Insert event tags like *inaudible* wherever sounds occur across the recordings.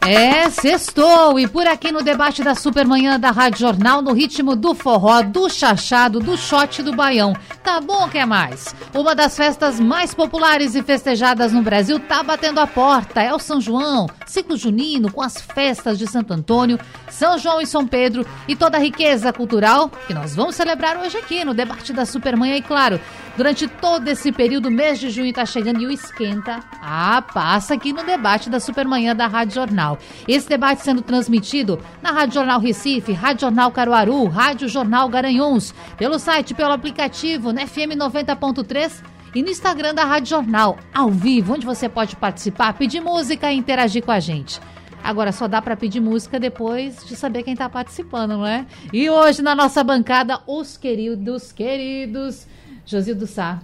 é, sextou! E por aqui no debate da Supermanhã da Rádio Jornal, no ritmo do forró, do chachado, do shot do baião. Tá bom, quer mais? Uma das festas mais populares e festejadas no Brasil tá batendo a porta. É o São João, ciclo junino com as festas de Santo Antônio, São João e São Pedro e toda a riqueza cultural que nós vamos celebrar hoje aqui no debate da Supermanhã. E claro, durante todo esse período, mês de junho tá chegando e o esquenta. Ah, passa aqui no debate da Supermanhã da Rádio Jornal. Esse debate sendo transmitido na Rádio Jornal Recife, Rádio Jornal Caruaru, Rádio Jornal Garanhuns, pelo site, pelo aplicativo, na FM 90.3 e no Instagram da Rádio Jornal, ao vivo, onde você pode participar, pedir música e interagir com a gente. Agora só dá para pedir música depois de saber quem está participando, não é? E hoje na nossa bancada, os queridos, queridos, Josildo Sá,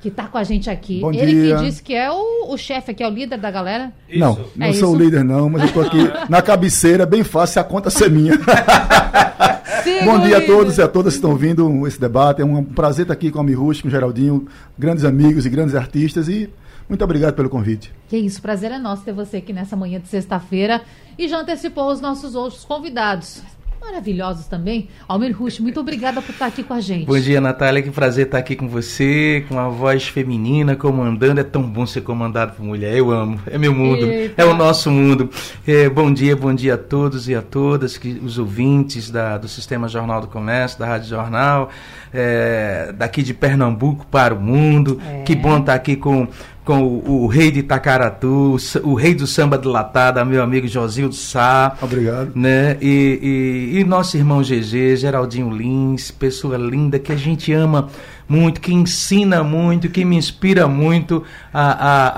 que está com a gente aqui. Bom Ele dia. que disse que é o, o chefe aqui, é o líder da galera. Não, não É sou isso? o líder não, mas eu tô aqui *laughs* na cabeceira, bem fácil, a conta ser minha. Siga Bom dia a todos e a todas que estão ouvindo esse debate. É um prazer estar aqui com a Mirush, com o Geraldinho, grandes amigos e grandes artistas e muito obrigado pelo convite. Que isso, prazer é nosso ter você aqui nessa manhã de sexta-feira e já antecipou os nossos outros convidados. Maravilhosos também. Almir Rush, muito obrigada por estar aqui com a gente. Bom dia, Natália. Que prazer estar aqui com você, com a voz feminina comandando. É tão bom ser comandado por mulher. Eu amo. É meu mundo. Eita. É o nosso mundo. É, bom dia, bom dia a todos e a todas, que, os ouvintes da, do Sistema Jornal do Comércio, da Rádio Jornal, é, daqui de Pernambuco para o mundo. É. Que bom estar aqui com, com o, o rei de Itacaratu, o o rei do samba de latada, meu amigo Josildo Sá Obrigado. né? E, e, e nosso irmão GG, Geraldinho Lins, pessoa linda que a gente ama muito, que ensina muito, que me inspira muito a, a,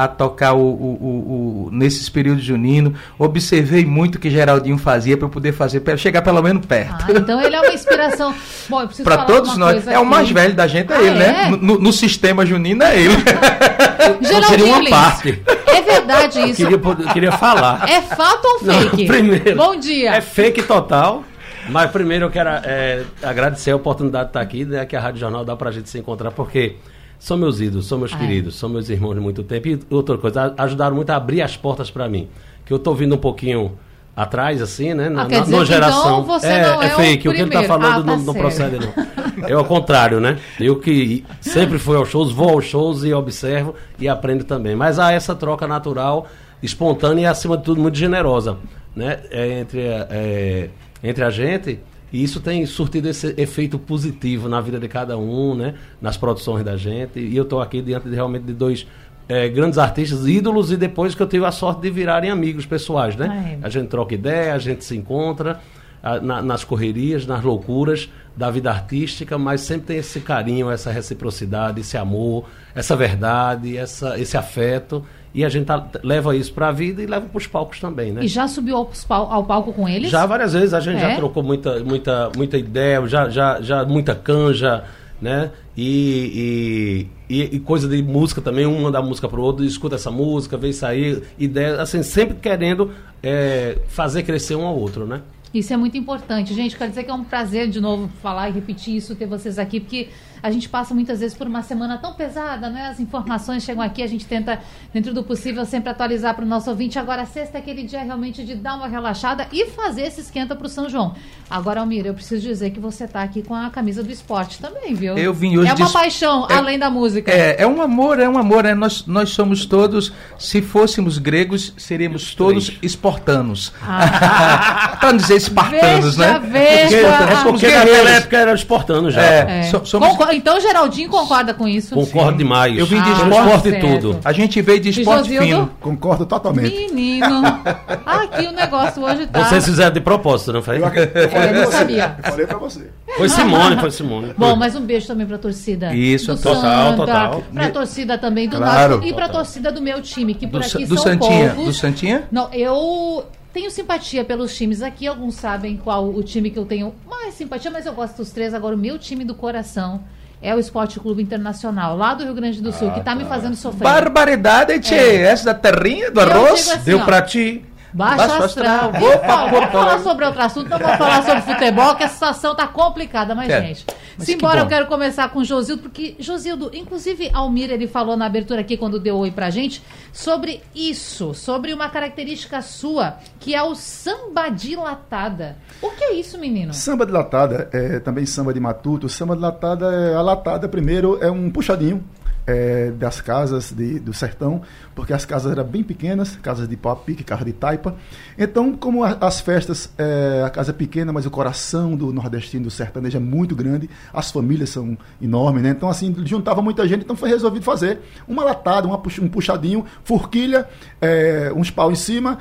a, a tocar o, o, o, o- nesses períodos juninos. Observei muito o que Geraldinho fazia para eu poder fazer, para chegar pelo menos perto. Ah, então ele é uma inspiração. *laughs* Bom, eu preciso Para todos nós. É o aqui. mais velho da gente, é Ah, ele, é? né? No, no sistema junino é ele. *laughs* Geraldinho seria uma Lins, parte. É verdade isso. Queria, pod- queria falar. É fato ou Não, fake? primeiro. Bom dia. É fake total. Mas primeiro eu quero é, agradecer a oportunidade de estar aqui, né, que a Rádio Jornal dá pra gente se encontrar, porque são meus ídolos, são meus Ah, é. queridos, são meus irmãos de muito tempo. E outra coisa, a- ajudaram muito a abrir as portas pra mim. Que eu tô vindo um pouquinho atrás, assim, né? Na, Ah, na- dizer que então geração. você é, não é o fake, o que ele tá primeiro. falando Ah, tá não, não procede, não. É o contrário, né? Eu que sempre fui aos shows, vou aos shows e observo e aprendo também. Mas há essa troca natural, espontânea e, acima de tudo, muito generosa, né? É, entre, é, entre a gente. E isso tem surtido esse efeito positivo na vida de cada um, né? Nas produções da gente. E eu estou aqui diante de, realmente de dois é, grandes artistas, ídolos, e depois que eu tive a sorte de virarem amigos pessoais, né? Ai. A gente troca ideia, a gente se encontra ah, na- nas correrias, nas loucuras da vida artística, mas sempre tem esse carinho, essa reciprocidade, esse amor, essa verdade, essa, esse afeto. E a gente tá- leva isso para a vida e leva para os palcos também, né? E já subiu ao, ao palco com eles? Já várias vezes a gente É? já trocou muita, muita, muita ideia, já, já, já muita canja, né? E, e, e- coisa de música também, um manda a música pro outro, escuta essa música, vem sair, ideia, assim, sempre querendo é, fazer crescer um ao outro, né? Isso é muito importante. Gente, quero dizer que é um prazer de novo falar e repetir isso, ter vocês aqui, porque a gente passa muitas vezes por uma semana tão pesada, né? As informações chegam aqui, a gente tenta, dentro do possível, sempre atualizar para o nosso ouvinte. Agora, sexta é aquele dia realmente de dar uma relaxada e fazer esse esquenta para o São João. Agora, Almir, eu preciso dizer que você tá aqui com a camisa do esporte também, viu? Eu vim hoje É uma de- paixão, É- além da música. É, é um amor, é um amor. É, nós, nós somos todos, se fôssemos gregos, seríamos todos espartanos. *laughs* Para não dizer espartanos, Veja, né? veja. Ah, porque os naquela época era exportando já. É. É. So- somos- Concor- Então, Geraldinho concorda com isso? Concordo demais. Eu vim de Ah, Pelo esporte. esporte e tudo. A gente veio de esporte Josildo? fino. Concordo totalmente. Menino. *laughs* Aqui o negócio hoje tá. Vocês fizeram de propósito, não foi? Eu, eu falei É, você. sabia. Eu falei pra você. Foi Simone, foi Simone. Bom, mas um beijo também pra torcida. Isso, do total, Santa, total. Pra torcida também do Claro. Náutico e pra torcida do meu time, que por Do, aqui do são Santinha. povos. Do Santinha? Não, eu tenho simpatia pelos times aqui. Alguns sabem qual o time que eu tenho mais simpatia, mas eu gosto dos três. Agora, o meu time do coração é o Esporte Clube Internacional, lá do Rio Grande do Sul, Ah, que tá, me tá. fazendo sofrer. Barbaridade, tchê. É. Essa da terrinha do Eu arroz assim, deu ó, pra ti. Baixo astral. Vou vamos Porto falar Alegre. sobre outro assunto, não vamos falar sobre *laughs* futebol, que a situação tá complicada, mas, É. gente. Mas Simbora, que eu quero começar com o Josildo, porque, Josildo, inclusive Almir, ele falou na abertura aqui, quando deu oi pra gente, sobre isso, sobre uma característica sua, que é o samba dilatada. O que é isso, menino? Samba de latada, é, também samba de matuto. Samba de latada, é, a latada primeiro é um puxadinho é, das casas de- do sertão, porque as casas eram bem pequenas, casas de pau pique, casa de taipa. Então, como a- as festas, é, a casa é pequena, mas o coração do nordestino, do sertanejo é muito grande, as famílias são enormes, né? Então, assim, juntava muita gente, então foi resolvido fazer uma latada, uma um puxadinho, forquilha, é, uns pau em cima,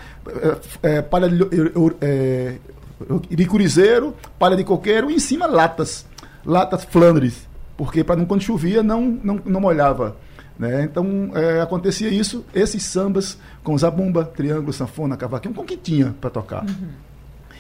é, é, palha de, é, de curizeiro, palha de coqueiro e em cima latas, latas Flandres, porque para não quando chovia não não, não molhava. Né? Então é, acontecia isso, esses sambas com zabumba, triângulo, sanfona, cavaquinho, com o que tinha para tocar.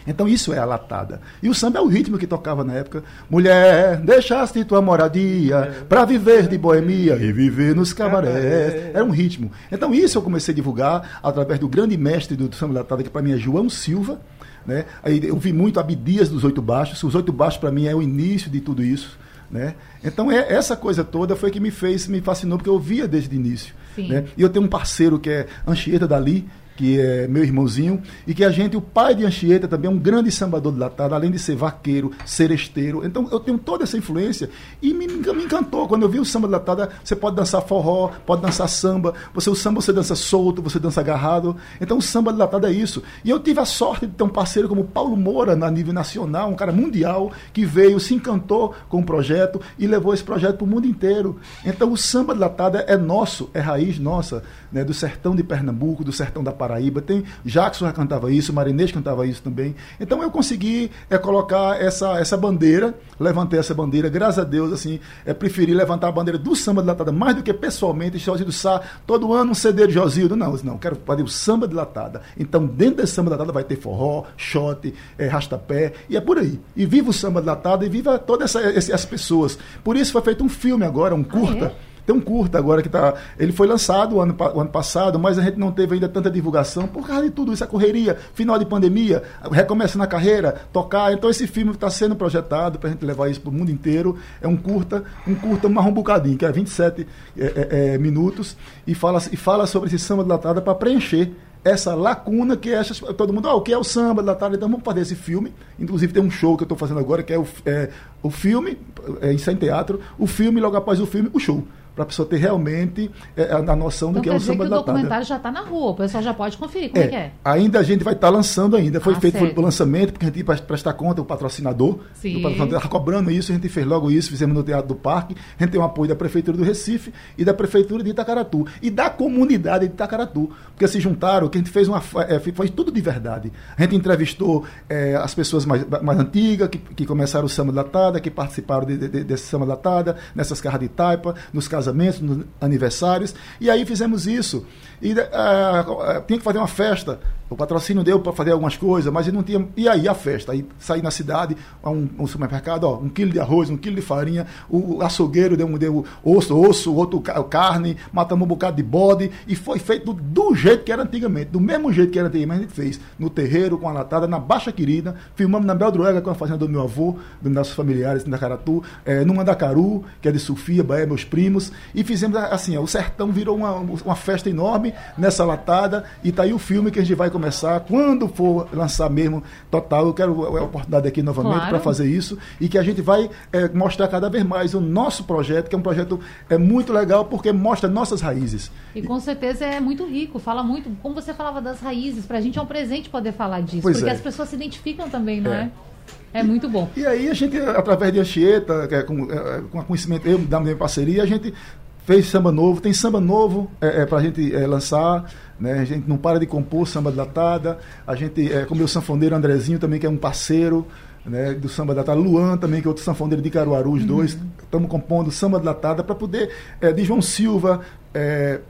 Então isso é a latada. E o samba é o ritmo que tocava na época. Mulher, deixaste tua moradia para viver de boemia e viver nos cabarés. Era um ritmo. Então isso eu comecei a divulgar através do grande mestre do samba latada, que para mim é João Silva. Né? Aí eu vi muito Abdias dos Oito Baixos. Os Oito Baixos para mim é o início de tudo isso. Né? Então é, essa coisa toda foi que me fez, me fascinou, porque eu via desde o início. Né? E eu tenho um parceiro que é Anchieta Dali, que é meu irmãozinho, e que a gente, o pai de Anchieta, também é um grande sambador de latada, além de ser vaqueiro, seresteiro. Então eu tenho toda essa influência e me, me encantou. Quando eu vi o samba de latada, você pode dançar forró, pode dançar samba, você o samba você dança solto, você dança agarrado. Então o samba de latada é isso. E eu tive a sorte de ter um parceiro como Paulo Moura, na nível nacional, um cara mundial, que veio, se encantou com o projeto e levou esse projeto para o mundo inteiro. Então o samba de latada é nosso, é raiz nossa, né, do sertão de Pernambuco, do sertão da Paraíba. Tem Jackson já cantava isso, Marinês cantava isso também. Então eu consegui é, colocar essa, essa bandeira, levantei essa bandeira, graças a Deus, assim, é, preferi levantar a bandeira do samba de latada mais do que pessoalmente, Josildo Sá, todo ano um CD de Josildo. Não, não, quero fazer o samba de latada. Então dentro desse samba de latada vai ter forró, shot, é, rastapé, e é por aí. E viva o samba de latada e viva todas essas pessoas. Por isso foi feito um filme agora, um curta. é? Tem um curta agora que tá. Ele foi lançado o ano, o ano passado, mas a gente não teve ainda tanta divulgação por causa de tudo isso, a correria, final de pandemia, recomeçando a carreira, tocar. Então esse filme está sendo projetado para a gente levar isso para o mundo inteiro. É um curta, um curta marrom bocadinho, que é 27 é, é, é, minutos, e fala, e fala sobre esse samba de latada para preencher essa lacuna que é todo mundo, ah, o que é o samba da tarde? Então vamos fazer esse filme. Inclusive tem um show que eu estou fazendo agora, que é o, é, o filme, é, isso é em teatro, o filme, logo após o filme, o show. Para a pessoa ter realmente é, a, a noção do Então que é o que samba o da tarde. documentário já tá na rua, o pessoal já pode conferir. Como é, que é? Ainda a gente vai estar lançando ainda. Foi Ah, feito certo. o lançamento, porque a gente que prestar conta, o patrocinador. O estava cobrando isso, a gente fez logo isso, fizemos no Teatro do Parque. A gente tem o apoio da Prefeitura do Recife e da Prefeitura de Itacaratu. E da comunidade de Itacaratu. Porque se juntaram, que a gente fez uma. é, tudo de verdade. A gente entrevistou é, as pessoas mais, mais antigas, que, que começaram o samba da tada, que participaram de- de- desse samba da tada, nessas carras de taipa, nos casamentos, nos aniversários. E aí fizemos isso. E ah, tinha que fazer uma festa. O patrocínio deu para fazer algumas coisas, mas não tinha. E aí a festa? Aí saí na cidade, a um, um supermercado, ó, um quilo de arroz, um quilo de farinha, o, açougueiro deu, deu osso, osso, outro ca- carne, matamos um bocado de bode, e foi feito do, do jeito que era antigamente, do mesmo jeito que era antigamente, a gente fez. No terreiro, com a latada, na Baixa Querida, filmamos na Beldroega, com a fazenda do meu avô, dos nossos familiares em Itacaratu, é, no Mandacaru, que é de Sofia, Bahia, meus primos, e fizemos assim, ó, o sertão virou uma, uma festa enorme nessa latada, e tá aí o filme que a gente vai começar, quando for lançar mesmo, total, eu quero a oportunidade aqui novamente Claro. para fazer isso, e que a gente vai é, mostrar cada vez mais o nosso projeto, que é um projeto é, muito legal, porque mostra nossas raízes. E com certeza é muito rico, fala muito, como você falava das raízes, pra gente é um presente poder falar disso, Pois porque é. as pessoas se identificam também, não É. é? É muito bom. E aí a gente, através de Anchieta, é com, é, com a conhecimento, eu da minha parceria, a gente fez samba novo, tem samba novo é, é, para a gente é, lançar, né? A gente não para de compor samba datada, a gente, é, com o sanfoneiro Andrezinho também, que é um parceiro, né, do samba datada, Luan também, que é outro sanfoneiro de Caruaru, os dois, estamos compondo samba datada para poder, é, de João Silva, é,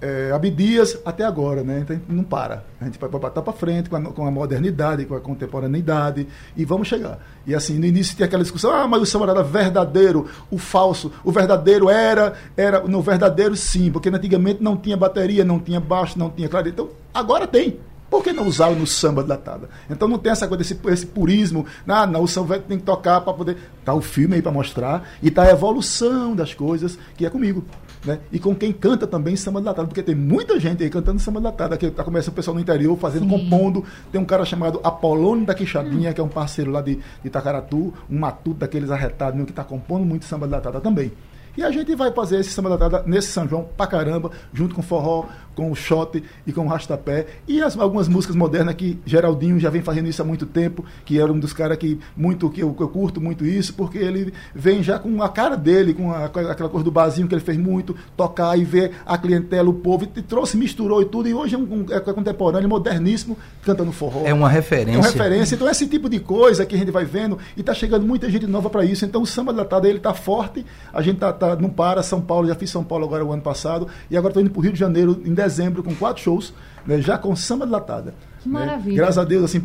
é, Abdias até agora, né? Então não para. A gente vai botar para frente com a, com a, modernidade, com a contemporaneidade e vamos chegar. E assim, no início tinha aquela discussão, ah, mas o samba era verdadeiro, o falso. O verdadeiro era, era no verdadeiro sim, porque antigamente não tinha bateria, não tinha baixo, não tinha claro. Então, agora tem. Por que não usá-lo no samba datada? Então não tem essa coisa, esse, esse purismo. Ah, não, o samba tem que tocar para poder. Tá o filme aí para mostrar e tá a evolução das coisas que é comigo. Né? E com quem canta também samba latado, porque tem muita gente aí cantando samba latado. Aqui tá começando o pessoal no interior fazendo, Sim. compondo. Tem um cara chamado Apolônio da Quixadinha, hum. que é um parceiro lá de, de Itacaratu, um matuto daqueles arretados, que está compondo muito samba latada também. E a gente vai fazer esse samba latado nesse São João pra caramba, junto com forró, com o shot e com o rastapé. E as, algumas músicas modernas que Geraldinho já vem fazendo isso há muito tempo, que era um dos caras que muito que eu, eu, curto muito isso, porque ele vem já com a cara dele, com a, aquela coisa do barzinho que ele fez muito, tocar e ver a clientela, o povo, e trouxe, misturou e tudo. E hoje é, um, é contemporâneo, moderníssimo, cantando forró. É uma referência. É uma referência. Então, esse tipo de coisa que a gente vai vendo, e tá chegando muita gente nova para isso. Então, o samba latado ele tá forte, a gente tá, tá, não para. São Paulo, já fiz São Paulo agora o ano passado, e agora estou indo para o Rio de Janeiro em dezembro com quatro shows, né, já com samba latada. Que né? maravilha. Né? Graças a Deus, assim,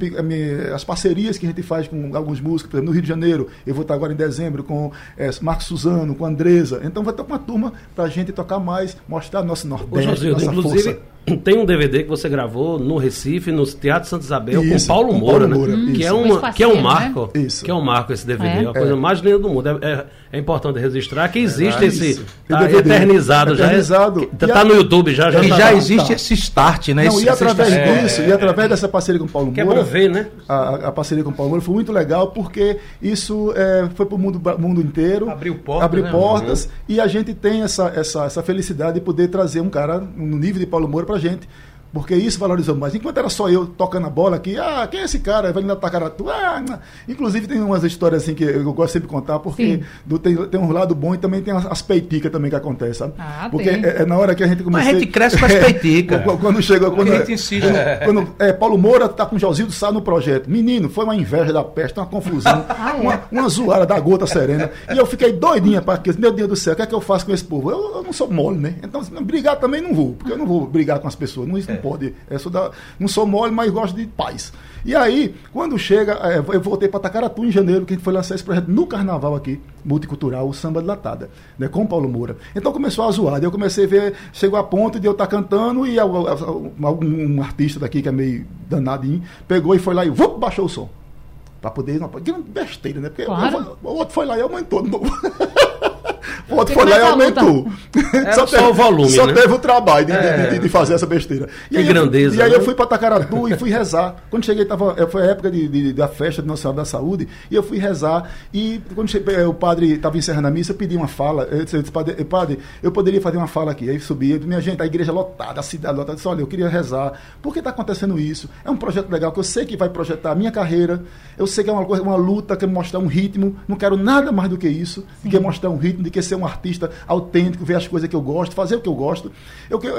as parcerias que a gente faz com alguns músicos, por exemplo, no Rio de Janeiro, eu vou estar agora em dezembro com é, Marcos Suzano, com Andresa. Então vai estar com uma turma para a gente tocar mais, mostrar nosso Nordeste, Ô, José, nossa inclusive, força *clears throat* tem um DVD que você gravou no Recife, no Teatro Santa Isabel, isso, com Paulo Moura, com Paulo Moura né? que, é uma, que é um marco. Né? Isso. Que é um marco esse DVD. É, é a coisa é. mais linda do mundo. É, é, é importante registrar que existe esse. Tá eternizado, já. Eternizado. Está tá no YouTube já. já e tá já existe tá. esse start, né? Não, esse, e através disso, e através dessa parceria com o Paulo Moura. Que é bom ver, né? A, a, parceria com o Paulo Moura foi muito legal porque isso foi para o mundo, mundo inteiro. Abriu portas. Abriu né? portas. Uhum. E a gente tem essa, essa, essa felicidade de poder trazer um cara no nível de Paulo Moura para gente porque isso valorizou mais. Enquanto era só eu tocando a bola aqui, ah, quem é esse cara? Vai na Tacaratu. Ah, inclusive tem umas histórias assim que eu gosto sempre de contar, porque do, tem, tem um lado bom e também tem as peiticas também que acontece, sabe? Ah, porque é, é, na hora que a gente começa. Mas a gente cresce com as *laughs* peiticas. É, quando chegou. Quando, a gente insiste. Quando, é, Paulo Moura tá com o Josildo Sá no projeto. Menino, foi uma inveja da peste, uma confusão, *laughs* ah, é? uma, uma zoada da gota serena. E eu fiquei doidinha para que, meu Deus do céu, o que é que eu faço com esse povo? Eu, eu não sou mole, né? Então, brigar também não vou, porque eu não vou brigar com as pessoas. Não, isso não é. Pode. É, sou da, não sou mole, mas gosto de paz. E aí, quando chega, é, eu voltei para Tacaratu em janeiro, que a gente foi lançar esse projeto no carnaval aqui, multicultural, o Samba de Latada, né, com Paulo Moura. Então começou a zoar. Eu comecei a ver, chegou a ponto de eu estar tá cantando e algum um artista daqui que é meio danadinho, pegou e foi lá e vup, baixou o som. Para poder. Não, que besteira, né? Porque claro. o, o outro foi lá e aumentou de novo. *laughs* O outro foi lá e aumentou. só, teve, o volume. Só né? teve o trabalho de, é. de, de, fazer essa besteira. E que grandeza. Eu, e aí né? eu fui para Tacaratu e fui rezar. Quando cheguei, tava, eh, foi a época de, de, da festa de Nossa Senhora da Saúde, e eu fui rezar. E quando cheguei, eh, o padre estava encerrando a missa, eu pedi uma fala. Eu disse, padre, eh, padre, eu poderia fazer uma fala aqui. Aí subi, minha gente, a igreja lotada, a cidade lotada. Eu disse, olha, eu queria rezar. Por que está acontecendo isso? É um projeto legal que eu sei que vai projetar a minha carreira. Eu sei que é uma, coisa, uma luta, que mostrar um ritmo. Não quero nada mais do que isso, Sim. que mostrar um ritmo, que ser um artista autêntico, ver as coisas que eu gosto, fazer o que eu gosto.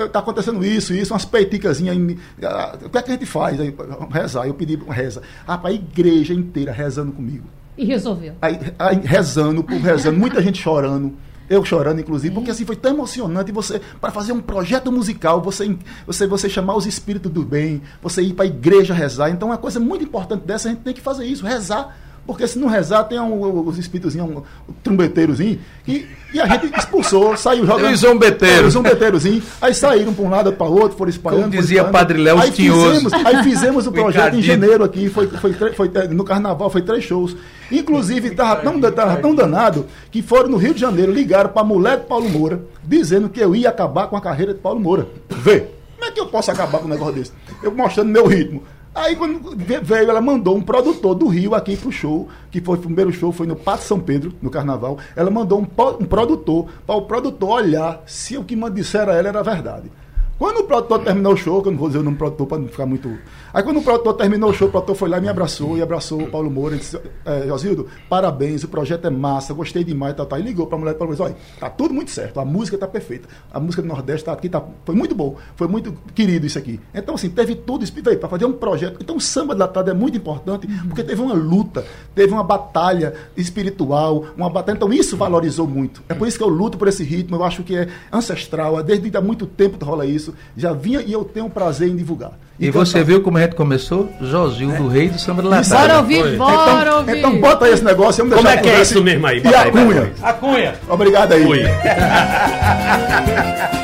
Está acontecendo isso, isso, umas peiticazinhas. Ah, o que é que a gente faz? Aí, rezar. Eu pedi reza. Ah, para a igreja inteira rezando comigo. E resolveu. Aí, aí, rezando, rezando, muita gente chorando. Eu chorando, inclusive, porque assim foi tão emocionante você, para fazer um projeto musical, você, você, você chamar os espíritos do bem, você ir para a igreja rezar. Então, uma coisa muito importante dessa, a gente tem que fazer isso, rezar porque se não rezar, tem um, os espíritos, um, um trombeteirozinho, e, e a gente expulsou, saiu jogando. E os zombeteiros. Os zombeteirozinho. Aí saíram para um lado para o outro, foram espalhando. Como dizia espalhando. Padre Léo aí fizemos, aí fizemos o *laughs* projeto em janeiro aqui, foi, foi, foi, foi, no carnaval, foi três shows. Inclusive, estava tão, tava tão danado que foram no Rio de Janeiro, ligaram para a mulher de Paulo Moura, dizendo que eu ia acabar com a carreira de Paulo Moura. Vê, como é que eu posso acabar com um negócio desse? Eu mostrando meu ritmo. Aí quando veio, ela mandou um produtor do Rio aqui pro show, que foi o primeiro show, foi no Pato São Pedro, no carnaval. Ela mandou um, um produtor, para o produtor olhar se o que disseram a ela era verdade. Quando o produtor terminou o show, que eu não vou dizer o nome do produtor para não ficar muito. Aí quando o produtor terminou o show, o produtor foi lá e me abraçou e abraçou o Paulo Moura e disse: é, Josildo, parabéns, o projeto é massa, gostei demais, tal, tal. E ligou para a mulher e falou: olha, tá tudo muito certo, a música tá perfeita. A música do Nordeste tá aqui, tá, foi muito bom, foi muito querido isso aqui. Então, assim, teve tudo isso para fazer um projeto. Então, o samba da tarde é muito importante, porque teve uma luta, teve uma batalha espiritual, uma batalha. Então, isso valorizou muito. É por isso que eu luto por esse ritmo, eu acho que é ancestral, desde há muito tempo que rola isso já vinha e eu tenho prazer em divulgar. E, e você viu como a gente começou? Josildo, é. rei do samba de Latada. Bora ouvir, bora então, ouvir. Então bota aí esse negócio. Como é que é isso mesmo aí? E a Cunha. A Cunha. Obrigado aí. Cunha. *laughs*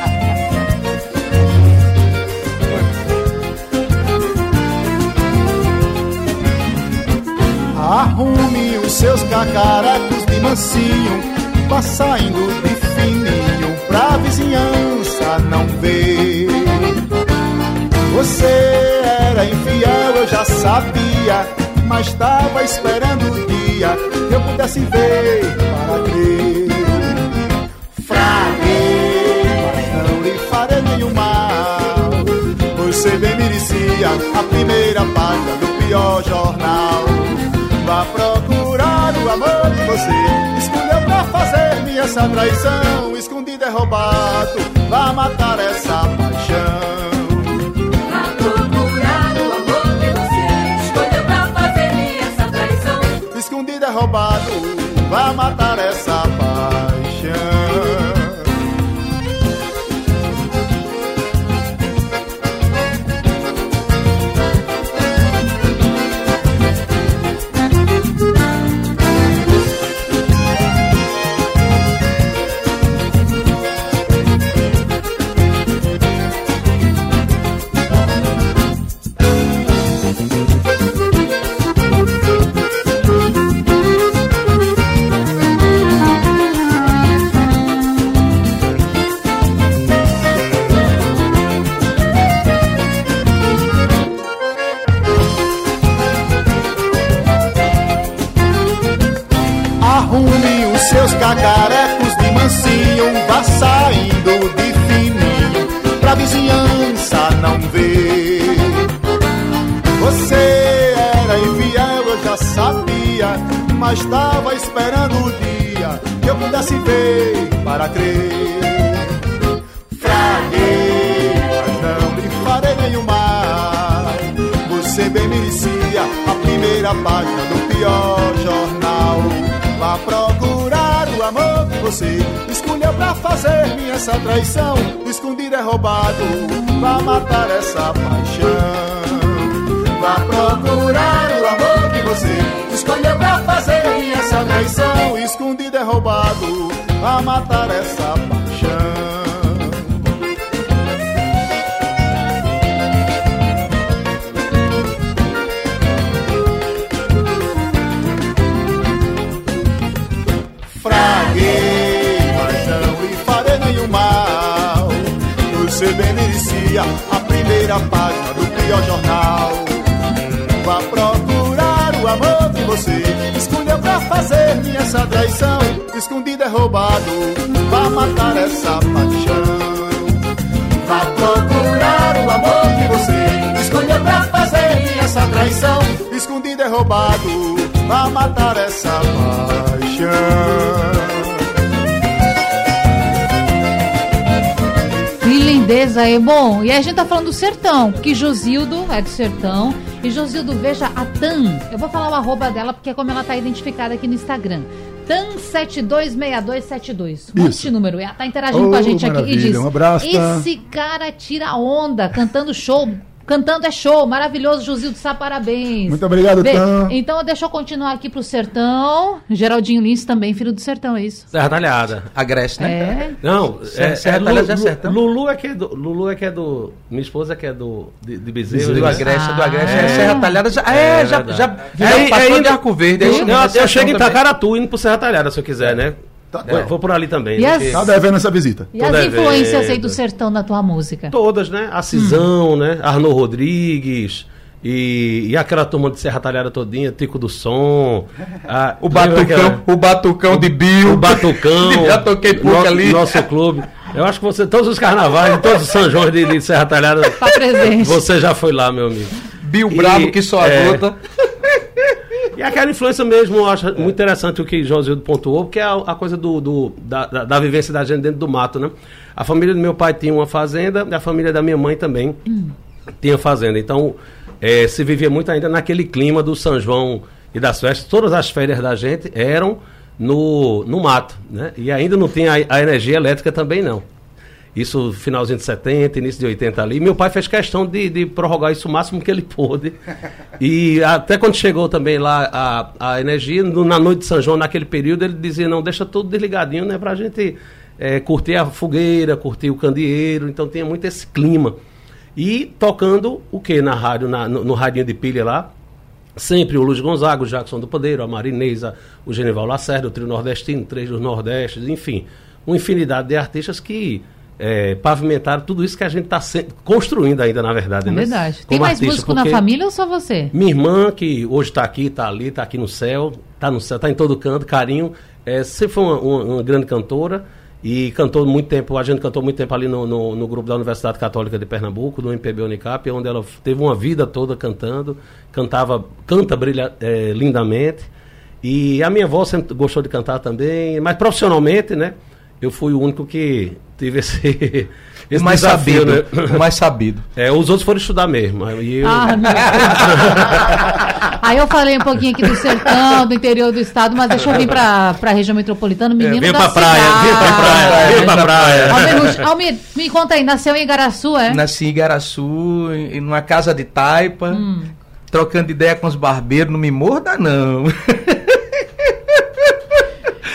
Arrume os seus cacarecos de mansinho, vá saindo de Você era infiel, eu já sabia, mas estava esperando o dia que eu pudesse ver para crer. Fraguei, mas não lhe farei nenhum mal. Você bem merecia a primeira página do pior jornal. Vá procurar o amor que você escolheu pra fazer-me essa traição. Escondido é roubado, vá matar essa paixão. Roubado, estava esperando o dia que eu pudesse ver para crer. Fraguei, mas não lhe farei nenhum mal. Você bem merecia a primeira página do pior jornal. Vá procurar o amor que você escolheu pra fazer-me essa traição. Escondido é roubado, vá matar essa paixão. Vá procurar o amor que você escolheu pra essa traição. Escondido é roubado, vá matar essa paixão. você bem merecia a primeira página do pior jornal. Vá procurar o amor que você fazer-me essa traição. Escondido é roubado, vá matar essa paixão. Vá procurar o amor que você escolheu pra fazer-me essa traição. Escondido é roubado, vá matar essa paixão. lindeza aí. Bom, e a gente tá falando do sertão, que Josildo é do sertão. E Josildo, veja a Tan. Eu vou falar o arroba dela, porque é como ela tá identificada aqui no Instagram. TAN726272. Um monte de número. Ela tá interagindo oh, com a gente aqui e diz: um abraço, Esse cara tira onda cantando show Cantando é show, maravilhoso, Josildo Sá, parabéns. Muito obrigado, Bem, Tam. Então deixa eu continuar aqui pro Sertão. Geraldinho Lins também, filho do Sertão, é isso? Serra Talhada. Agreste, né? É. Não, é, Serra é, Talhada é Sertão. Lulu é que é do... Lulu é que é do... Minha esposa é que é do... De, de Bezerro. Do Agreste, ah. do Agreste. É. Serra Talhada já... É, é já... já, já é, passou é, de Arco Verde. Eu, eu, eu chego em Itacaratu indo pro Serra Talhada, se eu quiser, né? Tá, é. Vou por ali também. E as... Tá devendo essa visita. E Tô as devendo. influências aí do sertão na tua música? Todas, né? A Cisão, hum. né? Arno Rodrigues. E, e aquela turma de Serra Talhada todinha, Tico do Som. *laughs* A, o Batucão, aquela... o Batucão de Bio. O Batucão. *laughs* Já toquei pouco ali. Nosso clube. Eu acho que você, todos os carnavais, todos os São João de, de Serra Talhada, Tá presente. você já foi lá, meu amigo. Bill Brabo que só é. adota. *laughs* E aquela influência mesmo, eu acho muito interessante o que Josildo pontuou, porque é a, a coisa do, do- da, da, da vivência da gente dentro do mato, né? A família do meu pai tinha uma fazenda e a família da minha mãe também tinha fazenda. Então, eh, se vivia muito ainda naquele clima do São João e das festas. Todas as férias da gente eram no, no mato, né? E ainda não tinha a, a energia elétrica também, não. Isso finalzinho de 70, início de 80 ali. Meu pai fez questão de, de prorrogar isso o máximo que ele pôde. *laughs* E até quando chegou também lá a, a energia, no- na noite de São João, naquele período, ele dizia, não, deixa tudo desligadinho, né? Pra gente eh, curtir a fogueira, curtir o candeeiro. Então tinha muito esse clima. E tocando o que na rádio, na- no, no radinho de pilha lá? Sempre o Luiz Gonzaga, o Jackson do Podeiro, a Marinesa, o Genival Lacerda, o Trio Nordestino, Três dos Nordestes, enfim, uma infinidade de artistas que eh, pavimentaram tudo isso que a gente está construindo ainda, na verdade. É né? verdade. Tem mais artista, músico na família ou só você? Minha irmã, que hoje está aqui, está ali, está aqui no céu, está no céu, está em todo canto, carinho, eh, sempre foi uma, uma- uma grande cantora e cantou muito tempo, a gente cantou muito tempo ali no, no, no grupo da Universidade Católica de Pernambuco, do MPB Unicap, onde ela teve uma vida toda cantando, cantava, canta brilha, eh, lindamente. E a minha avó sempre gostou de cantar também, mas profissionalmente, né? Eu fui o único que tive esse, *laughs* esse o mais desafio, sabido. né? O mais sabido. É, os outros foram estudar mesmo. E eu, Ah. Aí eu falei um pouquinho aqui do sertão, do interior do estado, mas deixa eu vir pra, pra região metropolitana, menino Vem da pra praia, vem pra praia, vem pra praia. Almir, me conta aí, nasceu em Igaraçu, é? Nasci em Igaraçu, em em uma casa de taipa, Hum. trocando ideia com os barbeiros, não me morda não. *laughs*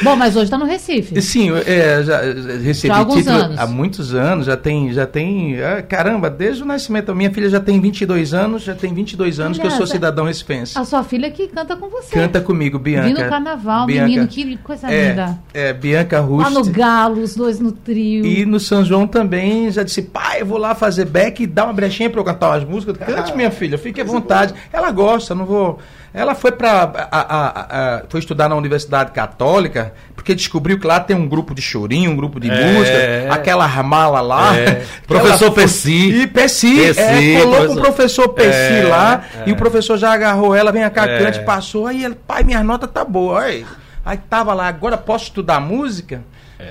Bom, mas hoje tá no Recife. Sim, é, já, já recebi Já título anos. há muitos anos, já tem, já tem, ah, caramba, desde o nascimento, minha filha já tem 22 anos, já tem 22 anos que eu sou Aliás, cidadão recifense. A sua filha que canta com você. Canta comigo, Bianca. Vi no carnaval, Bianca. menino, que coisa é, linda. É, Bianca Lá Rust. no Galo, os dois no trio. E no São João também já disse, pai, eu vou lá fazer back e dar uma brechinha pra eu cantar umas músicas. Cante, minha filha, fique à vontade. Ela gosta, não vou. Ela foi para foi estudar na Universidade Católica, porque descobriu que lá tem um grupo de chorinho, um grupo de É. música, aquela ramala lá. É. *laughs* Professor ela Pessi. E Pessi, Pessi, é, colou com o professor- Pessi É, lá, é. e o professor já agarrou ela, vem cá, É. cante, passou. Aí ele, pai, minha nota tá boa. Aí, aí tava lá, agora posso estudar música?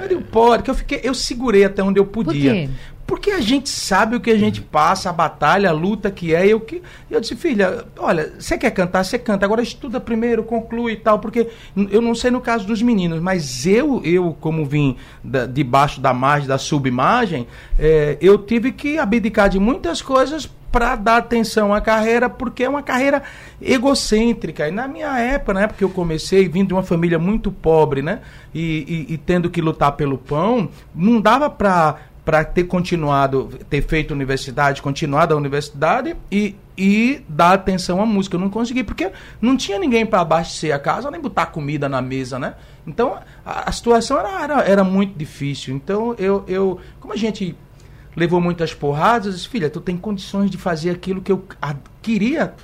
Eu digo, pode, que eu fiquei, eu segurei até onde eu podia. quê? Porque a gente sabe o que a gente passa, a batalha, a luta que é. E eu, que, eu disse, filha, olha, você quer cantar, você canta. Agora estuda primeiro, conclui e tal. Porque eu não sei no caso dos meninos, mas eu, eu como vim da- debaixo da margem, da submargem, eh, eu tive que abdicar de muitas coisas para dar atenção à carreira, porque é uma carreira egocêntrica. E na minha época, na época que eu comecei, vindo de uma família muito pobre, né? E, e- e tendo que lutar pelo pão, não dava para para ter continuado, ter feito universidade, continuado a universidade e, e dar atenção à música. Eu não consegui, porque não tinha ninguém para abastecer a casa, nem botar comida na mesa, né? Então, a, a situação era, era, era muito difícil. Então, eu, eu, como a gente levou muitas porradas, eu disse, filha, tu tem condições de fazer aquilo que eu queria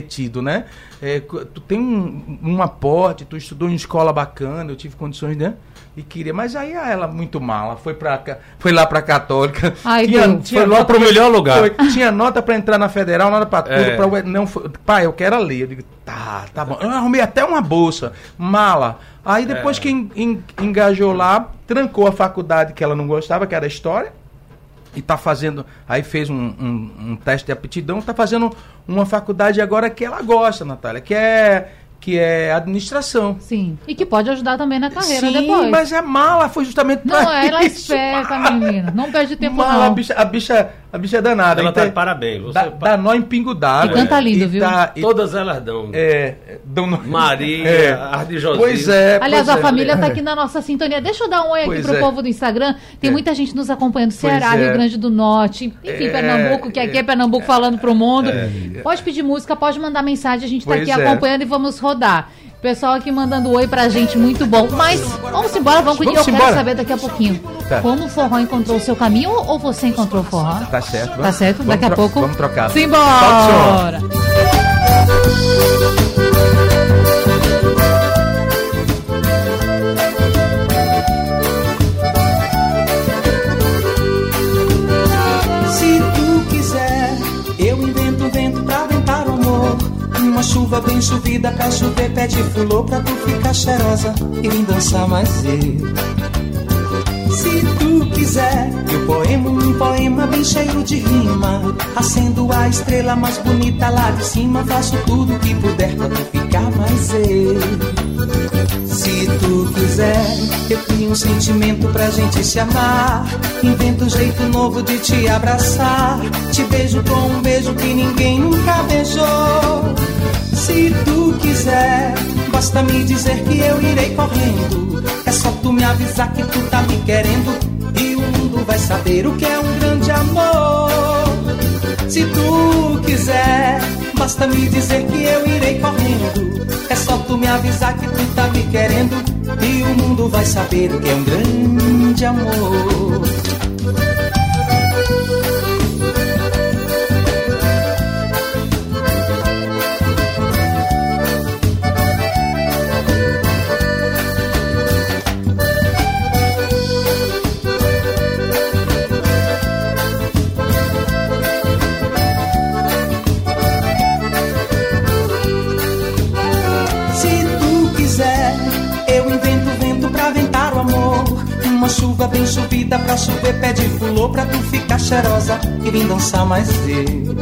ter tido, né? É, tu tem um, um aporte, tu estudou em escola bacana, eu tive condições, né? E queria, mas aí ela muito mala, foi para foi lá para católica. Ai, Deus. Foi lá pro melhor lugar. foi- tinha nota para entrar na federal, nota para tudo, É. pra- não foi, pai, eu quero a lei. Eu digo, tá, tá bom. Eu arrumei até uma bolsa, mala. Aí É. depois que en- en- engajou lá, trancou a faculdade que ela não gostava, que era história e tá fazendo, aí fez um, um- um teste de aptidão, tá fazendo uma faculdade agora que ela gosta, Natália, que é que é administração. Sim. E que pode ajudar também na carreira Sim, depois. mas é mala, foi justamente Não, pra ela é esperta, menina. Não perde *laughs* tempo, Mala, a não. bicha, a bicha, a bicha é danada. Ela tá Então, de parabéns. Você Dá, dá nó em pingo d'água. E canta lindo, E viu? tá- e- Todas elas dão. é, dão nó- Maria, É. Arde José. Pois é. Aliás, pois a é. família tá aqui na nossa sintonia. Deixa eu dar um oi aqui Pois pro é. povo do Instagram. Tem É. muita gente nos acompanhando. Ceará, é. Rio Grande do Norte, enfim, É, Pernambuco, que aqui é Pernambuco falando pro mundo. Pode pedir música, pode mandar mensagem. A gente tá Pois aqui é. acompanhando e vamos rodar. Pessoal aqui mandando oi pra gente, muito bom. Mas vamos embora, vamos, Vamos eu embora. quero saber daqui a pouquinho. Tá. Como o forró encontrou o seu caminho ou você encontrou o forró? Tá certo. Tá certo? Daqui a pouco. Vamos trocar. Simbora! Chuva bem chovida pra chover, pede fulô pra tu ficar cheirosa e vem dançar mais eu. Se tu quiser, eu poemo um poema bem cheio de rima. Acendo a estrela mais bonita lá de cima. Faço tudo que puder pra tu ficar mais eu. Se tu quiser, eu crio um sentimento pra gente se amar. Invento um jeito novo de te abraçar. Te beijo com um beijo que ninguém nunca beijou. Se tu quiser, basta me dizer que eu irei correndo. É só tu me avisar que tu tá me querendo. E o mundo vai saber o que é um grande amor. Se tu quiser, basta me dizer que eu irei correndo. É só tu me avisar que tu tá me querendo. E o mundo vai saber o que é um grande amor. Uma chuva bem chovida pra chover, pede fulô pra tu ficar cheirosa e vem dançar mais eu.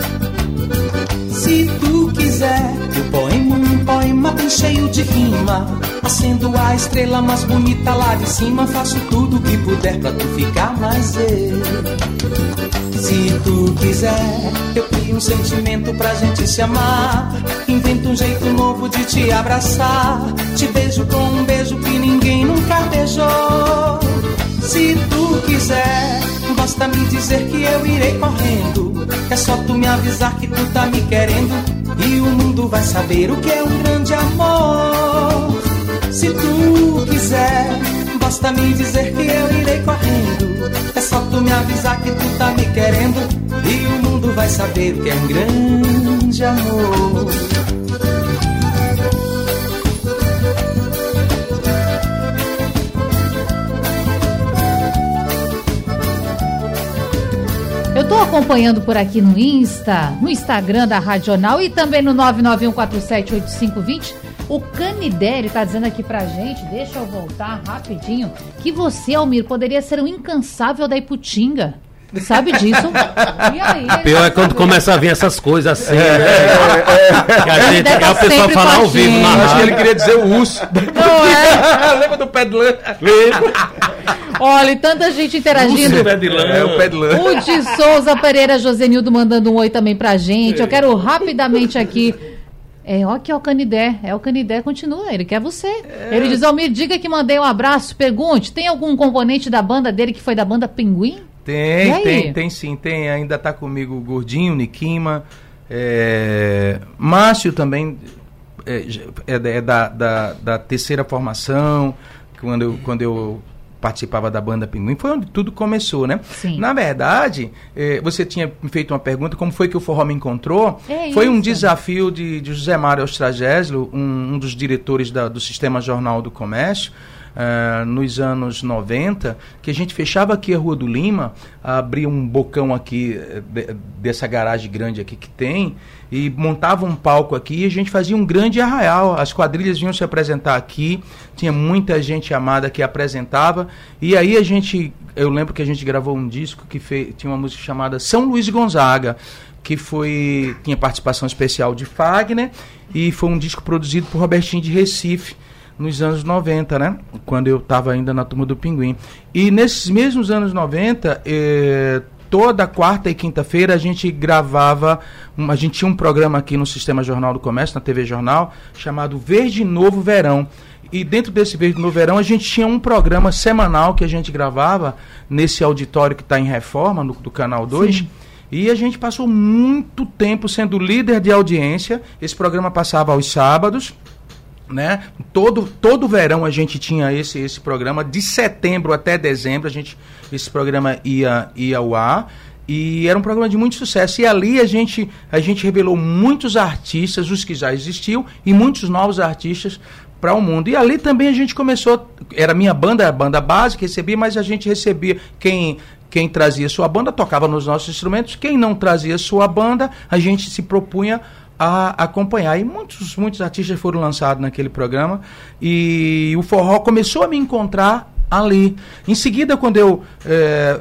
Se tu quiser, eu poema um poema bem cheio de rima. Acendo a estrela mais bonita lá de cima. Faço tudo que puder pra tu ficar mais eu. Se tu quiser, eu crio um sentimento pra gente se amar. Invento um jeito novo de te abraçar. Te beijo com um beijo que ninguém nunca beijou. Se tu quiser, basta me dizer que eu irei correndo. É só tu me avisar que tu tá me querendo. E o mundo vai saber o que é um grande amor. Se tu quiser, basta me dizer que eu irei correndo. É só tu me avisar que tu tá me querendo. E o mundo vai saber que é um grande amor. Eu estou acompanhando por aqui no Insta, no Instagram da Radional e também no 991478520. O Canidério está dizendo aqui pra gente, deixa eu voltar rapidinho, que você, Almir, poderia ser um incansável da Iputinga. Sabe disso? E aí? Pior é quando começa a vir essas coisas assim, é, né? É, é. a, gente, é a pessoa falar ao vivo na Acho que ele queria dizer o urso. Não é? *laughs* Lembra do pé de lã? Olha, e tanta gente interagindo. O pé de lã. É o pé de lã. O de Souza Pereira Josenildo mandando um oi também pra gente. Eu quero rapidamente aqui. É, ó que é o Canidé. É o Canidé, continua. Ele quer você. É. Ele diz, Almir, diga que mandei um abraço. Pergunte, tem algum componente da banda dele que foi da banda Pinguim? Tem, tem, tem sim, tem. Ainda tá comigo o Gordinho, Nikima, é, Márcio também é, é, é da, da, da, terceira formação, quando eu, quando eu participava da banda Pinguim, foi onde tudo começou, né? Sim. Na verdade, é, você tinha feito uma pergunta, como foi que o forró me encontrou? É foi isso. um desafio de, de José Mário Ostragésilo, um, um dos diretores da, do Sistema Jornal do Comércio, uh, nos anos 90, que a gente fechava aqui a Rua do Lima, abria um bocão aqui eh, de, dessa garagem grande aqui que tem, e montava um palco aqui e a gente fazia um grande arraial. As quadrilhas vinham se apresentar aqui, tinha muita gente amada que apresentava, e aí a gente, eu lembro que a gente gravou um disco que fez, tinha uma música chamada São Luís Gonzaga, que foi tinha participação especial de Fagner e foi um disco produzido por Robertinho de Recife nos anos 90, né? Quando eu estava ainda na turma do Pinguim. E nesses mesmos anos 90, eh, toda quarta e quinta-feira a gente gravava, um, a gente tinha um programa aqui no Sistema Jornal do Comércio, na TV Jornal, chamado Verde Novo Verão. E dentro desse Verde Novo Verão a gente tinha um programa semanal que a gente gravava nesse auditório que está em reforma, no, do Canal 2. Sim. E a gente passou muito tempo sendo líder de audiência. Esse programa passava aos sábados né? Todo, todo verão a gente tinha esse, esse programa, de setembro até dezembro a gente, esse programa ia, ia ao ar. E era um programa de muito sucesso. E ali a gente, a gente revelou muitos artistas, os que já existiam, e muitos novos artistas para o mundo. E ali também a gente começou, era minha banda, a banda básica, recebia, mas a gente recebia quem quem trazia sua banda tocava nos nossos instrumentos, quem não trazia sua banda, a gente se propunha a acompanhar. E muitos, muitos artistas foram lançados naquele programa e o forró começou a me encontrar ali. Em seguida, quando eu é,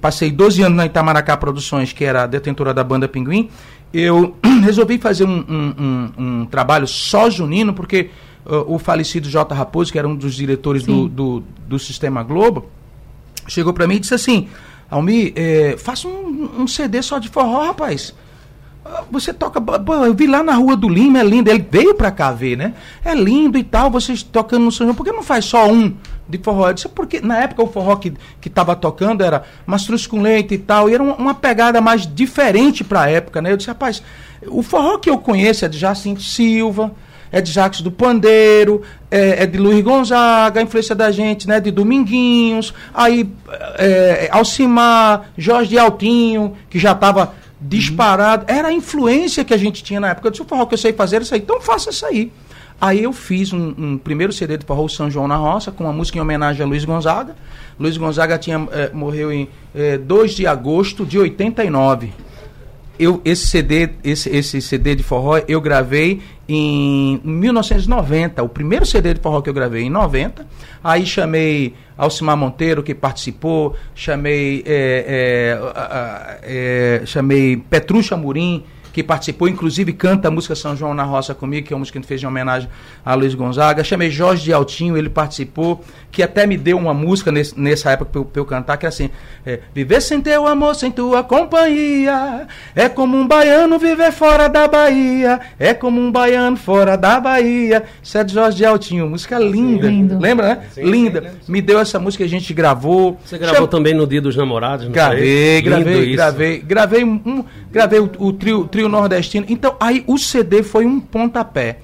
passei 12 anos na Itamaracá Produções, que era a detentora da banda Pinguim, eu *clears throat* resolvi fazer um, um, um, um trabalho só junino, porque uh, o falecido J. Raposo, que era um dos diretores do, do, do, Sistema Globo, chegou para mim e disse assim, Almi, é, faça um, CD só de forró, rapaz. Você toca. Eu vi lá na Rua do Lima, é lindo. Ele veio pra cá ver, né? É lindo e tal, vocês tocando no São João. Por que não faz só um de forró? Eu disse, porque na época o forró que, que tava tocando era mastruz com leite e tal. E era uma, uma pegada mais diferente pra época, né? Eu disse, rapaz, o forró que eu conheço é de Jacinto Silva, é de Jacques do Pandeiro, é, é, de Luiz Gonzaga, a influência da gente, né? De Dominguinhos, aí é, Alcimar, Jorge de Altinho, que já estava disparado. Era a influência que a gente tinha na época. Eu disse, o forró que eu sei fazer é isso aí, então faça isso aí. Aí eu fiz um, um, primeiro CD de forró São João na Roça, com uma música em homenagem a Luiz Gonzaga. Luiz Gonzaga tinha, é, morreu em é, 2 de agosto de 89 eu, esse CD, esse, esse CD de forró eu gravei em 1990, o primeiro CD de forró que eu gravei em 90. Aí chamei Alcimar Monteiro que participou, chamei é, é, é, chamei Petrucha Murim que participou, inclusive canta a música São João na Roça comigo, que é uma música que a gente fez em homenagem a Luiz Gonzaga. Chamei Jorge de Altinho, ele participou, que até me deu uma música nesse, nessa época para eu, eu, cantar, que é assim: é, Viver sem teu amor, sem tua companhia, é como um baiano viver fora da Bahia, é como um baiano fora da Bahia. Isso é de Jorge de Altinho, música linda. Sim, Lembra, né? Sim, linda. Sim, me deu essa música, a gente gravou. Você gravou Cham... também no Dia dos Namorados? Gravei, gravei, gravei, gravei, um, gravei o, o trio, trio nordestino. Então, aí o CD foi um pontapé.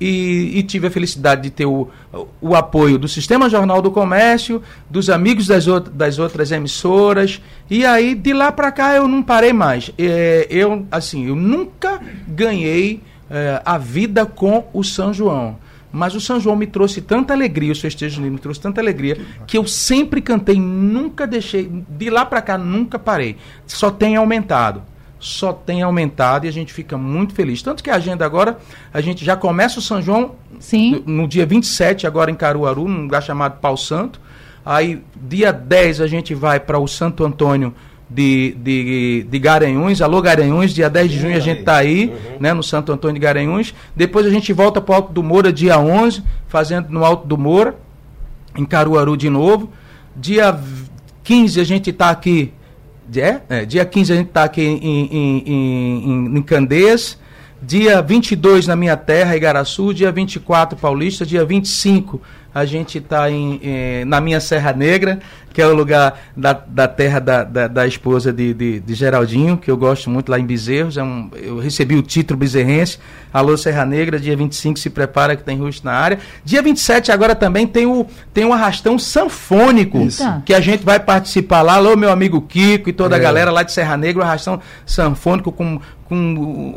E, e, tive a felicidade de ter o, o apoio do Sistema Jornal do Comércio, dos amigos das, das outras emissoras, e aí de lá para cá eu não parei mais. É, eu, assim, eu nunca ganhei é, a vida com o São João. Mas o São João me trouxe tanta alegria, o festejo me trouxe tanta alegria, que eu sempre cantei, nunca deixei, de lá para cá nunca parei. Só tem aumentado só tem aumentado e a gente fica muito feliz. Tanto que a agenda agora, a gente já começa o São João Sim. No, dia 27, agora em Caruaru, num lugar chamado Pau Santo. Aí, dia 10, a gente vai para o Santo Antônio de, de, de Garanhuns. Alô, Garanhuns, dia 10 de junho a gente está aí, uhum. né, no Santo Antônio de Garanhuns. Depois a gente volta para o Alto do Moura, dia 11, fazendo no Alto do Moura, em Caruaru de novo. Dia 15 a gente está aqui é, é, dia 15 a gente está aqui em, em, em, em Candeias. Dia 22 na minha terra, Igaraçu. Dia 24, Paulista. Dia 25 a gente está eh, na minha Serra Negra, que é o lugar da, da terra da, da, da esposa de, de, de, Geraldinho, que eu gosto muito lá em Bezerros. É um, eu recebi o título bezerrense. Alô, Serra Negra, dia 25 se prepara que tem rusto na área. Dia 27 agora também tem o, tem um arrastão sanfônico, Isso. que a gente vai participar lá. Alô, meu amigo Kiko e toda é. a galera lá de Serra Negra, o arrastão sanfônico com com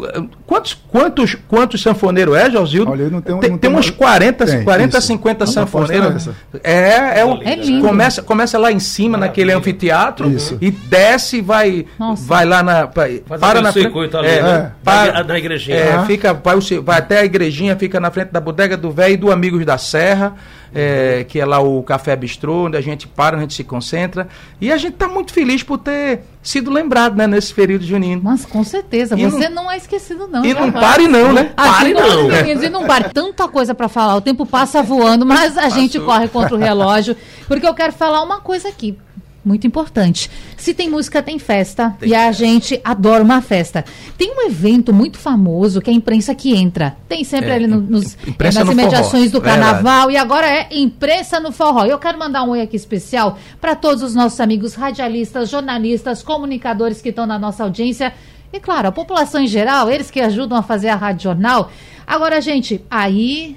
quantos quantos quantos sanfoneiros é, Josildo? Olha, não tenho, tem, não tem uns 40, tem, 40 isso. 50 sanfoneiros. É, é, um, é lindo. começa começa lá em cima Maravilha. naquele anfiteatro isso. e desce vai Nossa. vai lá na para na frente, ali, é, né? para, na igrejinha. É, ah. fica vai, vai até a igrejinha, fica na frente da bodega do velho e do Amigos da Serra é, que é lá o Café Bistrô, onde a gente para, a gente se concentra. E a gente está muito feliz por ter sido lembrado né, nesse período junino. Mas com certeza, e você não, não é esquecido, não. E não pare, não, né? Pare, não. Meninos, e não pare. Tanta coisa para falar, o tempo passa voando, mas a Passou. gente corre contra o relógio, porque eu quero falar uma coisa aqui muito importante. Se tem música, tem festa. Tem e a gente adora uma festa. Tem um evento muito famoso que é a imprensa que entra. Tem sempre é, ali no, nos, é, nas imediações do carnaval. E agora é imprensa no forró. Eu quero mandar um oi aqui especial para todos os nossos amigos radialistas, jornalistas, comunicadores que estão na nossa audiência. E claro, a população em geral, eles que ajudam a fazer a Rádio Jornal. Agora, gente, aí.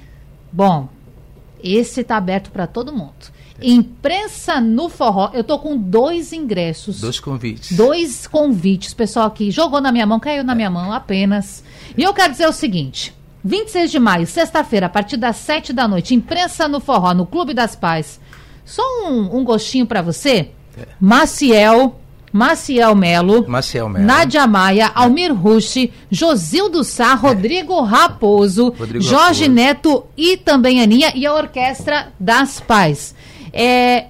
Bom, esse tá aberto para todo mundo. Imprensa no Forró. Eu tô com dois ingressos. Dois convites. Dois convites. Pessoal aqui jogou na minha mão, caiu na minha mão apenas. E eu quero dizer o seguinte: 26 de maio, sexta-feira, a partir das 7 da noite, Imprensa no Forró, no Clube das Pais. Só um, um gostinho para você. É. Maciel, Maciel Melo, Maciel Melo. Nádia Maia, Almir Rushi, Josildo Sá, Rodrigo Raposo, Rodrigo Jorge Raposo. Neto e também Aninha e a Orquestra das Paz. É,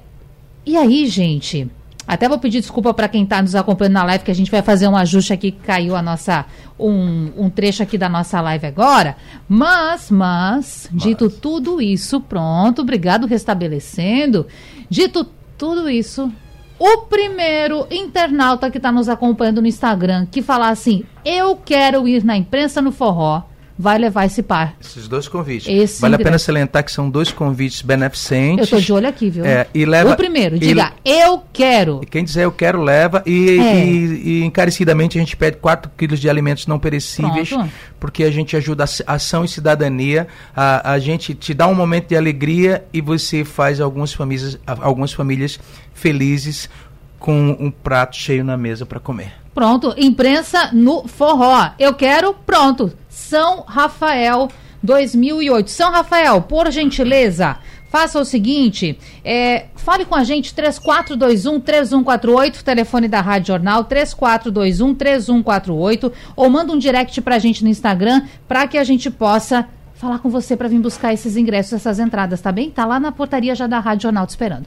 e aí, gente, até vou pedir desculpa para quem está nos acompanhando na live, que a gente vai fazer um ajuste aqui, que caiu a nossa um, um trecho aqui da nossa live agora. Mas, mas, dito tudo isso, pronto, obrigado, restabelecendo. Dito tudo isso, o primeiro internauta que está nos acompanhando no Instagram que falar assim, eu quero ir na imprensa no forró, vai levar esse par. Esses dois convites. Esse vale a pena ingresso. salientar que são dois convites Eu beneficentes. tô de olho aqui, viu? É, e leva- o primeiro, e- diga, eu quero. E quem dizer eu quero, leva. E, É. e- e encarecidamente a gente pede 4 quilos de alimentos não perecíveis, Pronto. porque a gente ajuda a ação e cidadania. A, a gente te dá um momento de alegria e você faz algumas famílias, algumas famílias felizes com um prato cheio na mesa para comer. Pronto, imprensa no forró. Eu quero, pronto. São Rafael 2008. São Rafael, por gentileza, faça o seguinte: é, fale com a gente 3421-3148, telefone da Rádio Jornal 3421-3148, ou manda um direct pra gente no Instagram para que a gente possa falar com você para vir buscar esses ingressos, essas entradas, tá bem? Tá lá na portaria já da Rádio Jornal te esperando.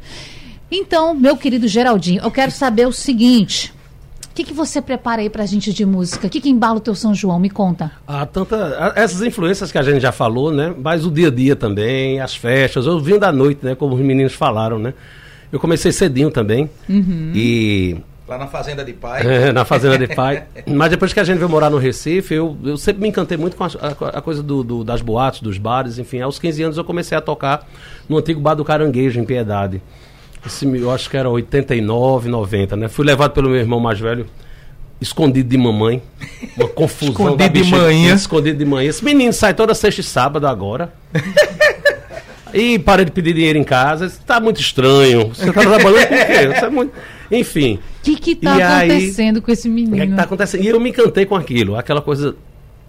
Então, meu querido Geraldinho, eu quero saber o seguinte. O que, que você prepara aí pra gente de música? O que, que embala o teu São João? Me conta. Há tanta, essas influências que a gente já falou, né? Mas o dia a dia também, as festas. Eu vim da noite, né? Como os meninos falaram, né? Eu comecei cedinho também. E Lá na Fazenda de Pai. é, *laughs* na fazenda de pai. *laughs* Mas depois que a gente veio morar no Recife, eu, eu sempre me encantei muito com a, a- a coisa do, do- das boates, dos bares, enfim. Aos 15 anos eu comecei a tocar no antigo bar do Caranguejo, em Piedade. Esse, eu acho que era 89, 90, né? Fui levado pelo meu irmão mais velho, escondido de mamãe. Uma *laughs* confusão. Escondido da de manhã. Escondido de manhã. Esse menino sai toda sexta e sábado agora. *laughs* E parei de pedir dinheiro em casa. Isso tá muito estranho. Você tá trabalhando com o quê? Isso é muito... Enfim. O que que tá E aí- acontecendo com esse O que é que menino? tá acontecendo? E eu me encantei com aquilo, aquela coisa.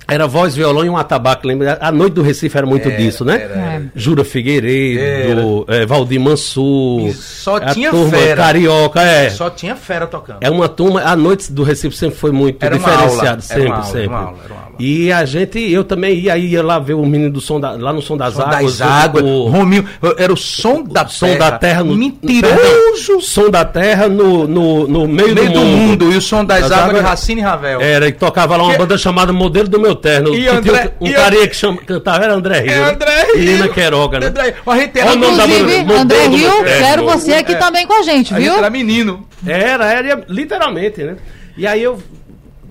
Era voz, violão e um atabaque. Lembra? A noite do Recife era muito Era, disso, né? era, era. Jura Figueiredo, é, Valdir Mansur. E só tinha turma fera. Carioca, é. Só tinha fera tocando. É uma turma, a noite do Recife sempre foi muito diferenciada, sempre, sempre. aula, era uma aula. E a gente, eu também ia, ia lá ver o menino do som da, lá no som das Som águas. das águas. o- Rominho. Era o som da som terra. da terra no Mentiroso. Som da terra no, no, no meio, No meio do mundo. E o som das Das águas de águas- Racine e Ravel. Era, e tocava lá uma Que- banda chamada Modelo do Meu Terno. E que André- tinha um e carinha que chama, cantava, era André Rio. É né? André E Nina Rio. Queiroga, né? André- A gente era, da Inclusive, banda, André do Rio, quero você aqui É. também com a gente, a gente viu? era menino. Era, era, literalmente, né? E aí eu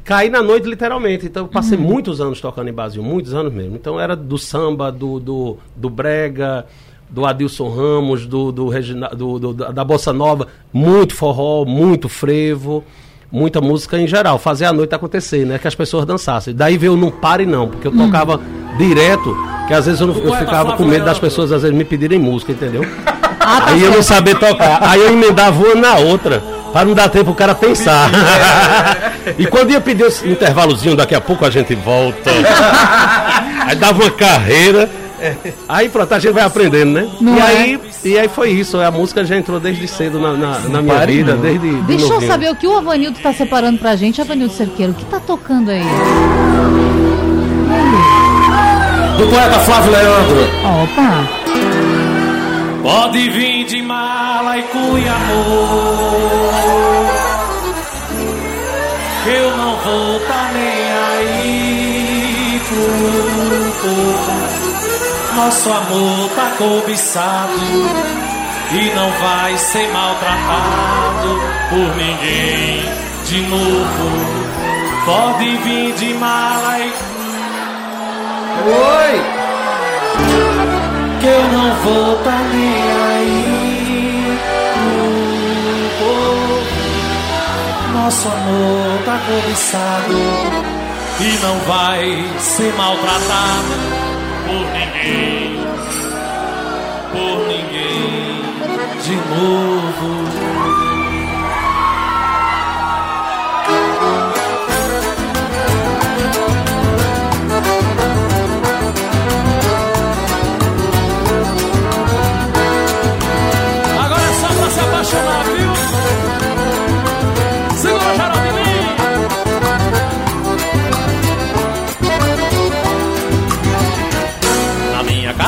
caí na noite, literalmente. Então eu passei Uhum. muitos anos tocando em Brasil, muitos anos mesmo. Então era do samba, do, do, do brega, do Adilson Ramos, do, do, Regina, do, do- da Bossa Nova, muito forró, muito frevo. Muita música em geral, fazer a noite acontecer, né? Que as pessoas dançassem. Daí veio não pare não, porque eu tocava direto, que às vezes eu, não- eu ficava com medo das pessoas às vezes me pedirem música, entendeu? Aí eu não sabia tocar. Aí eu emendava uma na outra, para não dar tempo o cara pensar. *laughs* e quando ia pedir esse intervalozinho, daqui a pouco a gente volta. Aí dava uma carreira. Aí pronto, a gente vai aprendendo, né? Não e, é? aí, e aí foi isso. A música já entrou desde cedo na, na, na minha pare vida, não. desde. de Deixa eu novinho. saber o que o Avanildo tá separando pra gente. Avanildo Cerqueiro, o que tá tocando aí? do poeta Flávio Leandro. Opa! Pode vir de mala e cuia amor vou tá nem aí pro povo Nosso amor tá cobiçado E não vai ser maltratado por ninguém de novo. Pode vir de mala e Oi! que eu não vou tá nem aí Nosso amor tá cobiçado e não vai ser maltratado por ninguém, por ninguém de novo.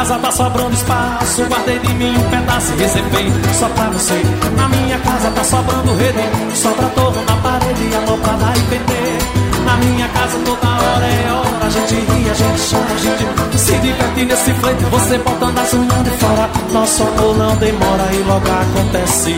Casa tá sobrando espaço. Guardei de mim um pedaço e reservei só pra você. Na minha casa tá sobrando rede, sobra torno na parede, amor pra dar e vender. Na minha casa toda hora é hora, a gente ri, a gente chora, a gente nesse. Você mãos de fora, nosso amor não demora e logo acontece.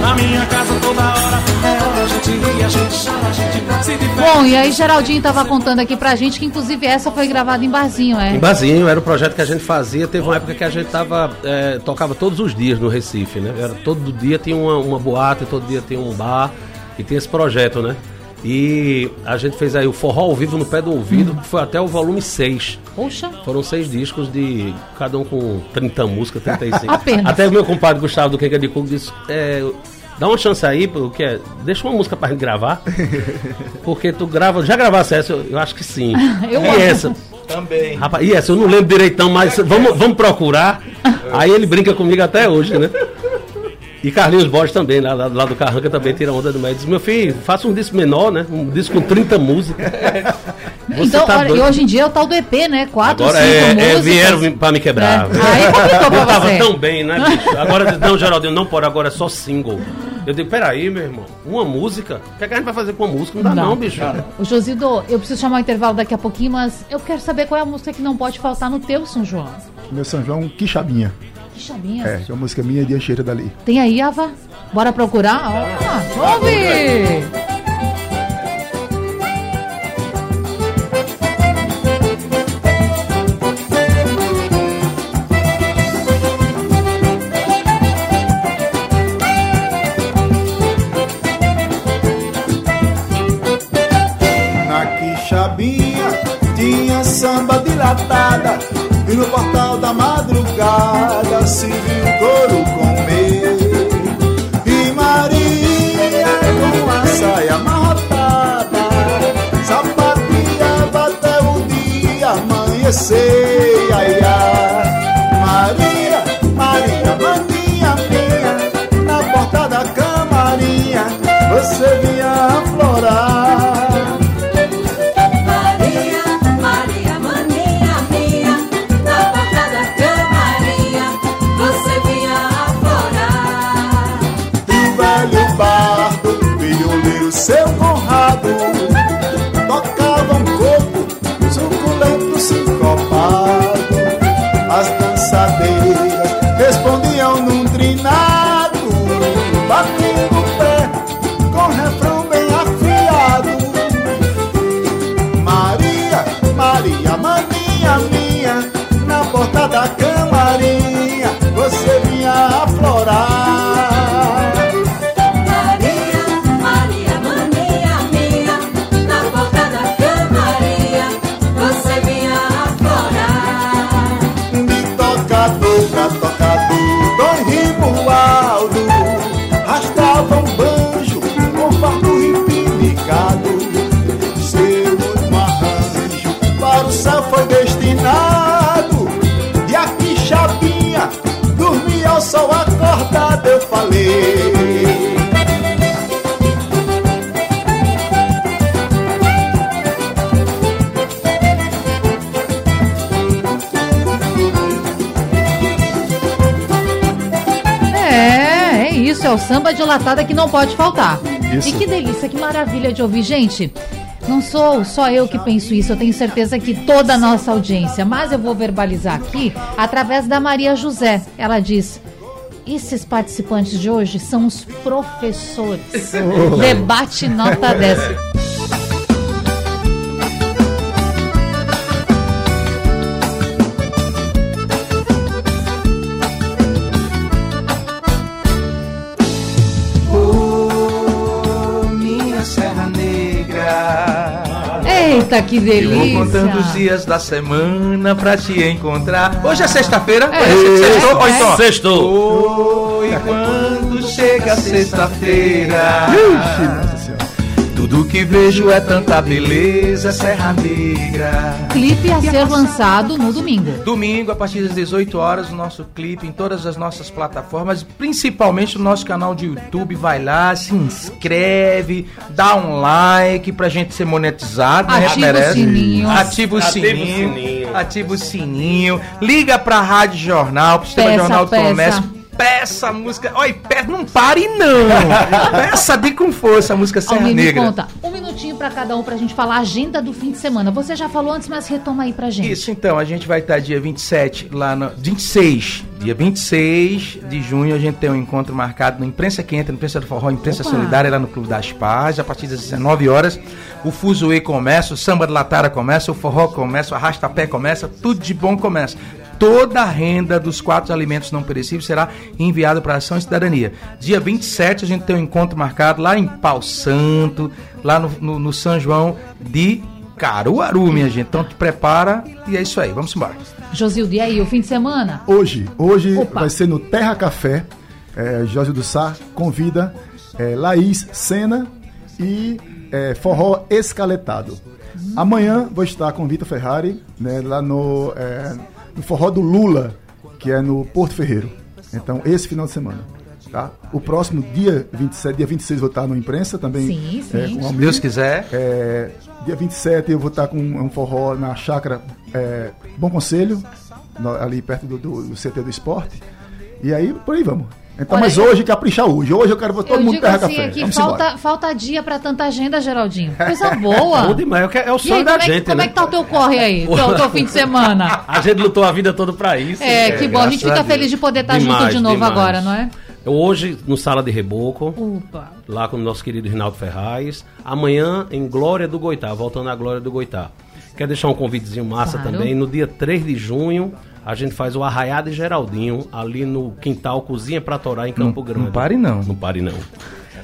Na minha casa toda hora é hora, a gente ri, a gente chora, a gente se diverte. Bom, e aí Geraldinho tava contando aqui pra gente que inclusive essa foi gravada em barzinho, é? Em Bazinho, era o projeto que a gente fazia. Teve uma época que a gente tava, é, tocava todos os dias no Recife, né? Era, todo dia tinha uma, uma boate, todo dia tinha um bar e tinha esse projeto, né? E a gente fez aí o Forró ao vivo no pé do ouvido, que foi até o volume 6. Poxa. Foram seis discos de cada um com 30 músicas, 35. *laughs* Apenas. Até o meu compadre Gustavo do Quenga de Cuco disse: é, dá uma chance aí, porque é, deixa uma música pra gente gravar. *laughs* Porque tu grava, já gravasse essa, eu, eu acho que sim. *laughs* Eu e amo. essa? Também. Rapaz, e essa eu não lembro direitão, mas vamos, vamos procurar. Aí ele brinca comigo até hoje, né? E Carlinhos Borges também, lá, lá, lá do Carranca, também tira onda do médio. Diz, meu filho, faça um disco menor, né? Um disco com 30 músicas. *laughs* Você então, tá olha, e hoje em dia é o tal do EP, né? Quatro, Agora cinco é, é, músicas. vieram pra me quebrar. É. Aí complicou pra Eu tava você. tão bem, né, bicho? *laughs* Agora, não, Geraldinho, não pode, agora é só single. Eu digo, peraí, meu irmão, uma música? O que, é que a gente vai fazer com uma música? Não dá não, Não. bicho. Ô Josildo, eu preciso chamar o intervalo daqui a pouquinho, mas eu quero saber qual é a música que não pode faltar no teu São João. Meu São João, Quixabinha. Que chavinha. É, é uma música minha de Ancheira dali. Tem aí, Ava? Bora procurar? Ó, vamos ouvir! Na Quixabinha tinha samba dilatada no portal da madrugada se viu o couro comer E Maria com a saia amarrotada Sapateava até o dia amanhecer ai, ai. Maria, Maria, maninha minha Na porta da camarinha Você vinha aflorar batendo É, é isso, é o samba de latada que não pode faltar. Isso. E que delícia, que maravilha de ouvir. Gente, não sou só eu que penso isso, eu tenho certeza que toda a nossa audiência, mas eu vou verbalizar aqui através da Maria José. Ela diz. Esses participantes de hoje são os professores. *laughs* Debate nota 10. Eita, que Eu delícia! vou contando os dias da semana pra te encontrar. Hoje é sexta-feira? É. Hoje é sexta-feira? Ou É. então, Sextou. Oi, quando chega sexta-feira. Que vejo é tanta beleza, Serra Negra. Clipe a ser lançado no domingo. Domingo, a partir das 18 horas, o nosso clipe em todas as nossas plataformas, principalmente no nosso canal de YouTube. Vai lá, se inscreve, dá um like pra gente ser monetizado, né? Ativa o sininho. Ativa o sininho. sininho. Ativa o sininho. Liga pra Rádio Jornal, pro Sistema Peça, Jornal do peça. Comércio. Peça a música. Oi, peça, não pare não. *laughs* Peça de com força a música Serra me Negra. conta. Um minutinho pra cada um pra gente falar a agenda do fim de semana. Você já falou antes, mas retoma aí pra gente. Isso, então, a gente vai estar dia 27 lá no. 26. Dia 26 de junho a gente tem um encontro marcado no Imprensa Quente, no Imprensa do Forró, Imprensa Opa. Solidária, lá no Clube das Paz, a partir das 19 horas. O Fuzuê começa, o Samba de Latara começa, o Forró começa, o Arrastapé começa, tudo de bom começa. Toda a renda dos quatro alimentos não perecíveis será enviada para a Ação e Cidadania. Dia 27 a gente tem um encontro marcado lá em Pau Santo, lá no, no- no São João de Caruaru, minha gente. Então te prepara e é isso aí. Vamos embora. Josildo, e aí, o fim de semana? Hoje, hoje Opa. vai ser no Terra Café. É, Jorge do Sá convida é, Laís Sena e é, Forró Escaletado. Amanhã vou estar com Vitor Ferrari, né, lá no, é, no Forró do Lula, que é no Porto Ferreiro. Então, esse final de semana. Tá? O próximo dia 27, dia 26, vou estar no imprensa também. Sim, é, sim. com o Se. Deus quiser. É, dia 27 eu vou estar com um forró na chácara é, Bom Conselho, no- ali perto do, do, do CT do esporte. E aí, por aí vamos. Então, Olha, mas eu- hoje caprichar hoje. Hoje eu quero ver todo eu mundo digo terra assim café. aqui, falta, embora. falta dia pra tanta agenda, Geraldinho. *laughs* Coisa boa. Bom demais, é o é o E aí, sonho da como, é, que- gente, como né? é que tá o teu corre aí? *laughs* Teu, teu fim de semana? A gente lutou a vida toda pra isso. É, que bom. A gente fica Deus. feliz de poder estar junto Demais, de novo demais. agora, não é? Hoje, no Sala de Reboco, Opa. lá com o nosso querido Rinaldo Ferraz. Amanhã, em Glória do Goitá, voltando à Glória do Goitá. Quer deixar um convitezinho massa Claro. também? No dia 3 de junho, a gente faz o Arraiá de Geraldinho, ali no quintal Cozinha pra Torá, em Campo Grande. não pare não. Não pare não.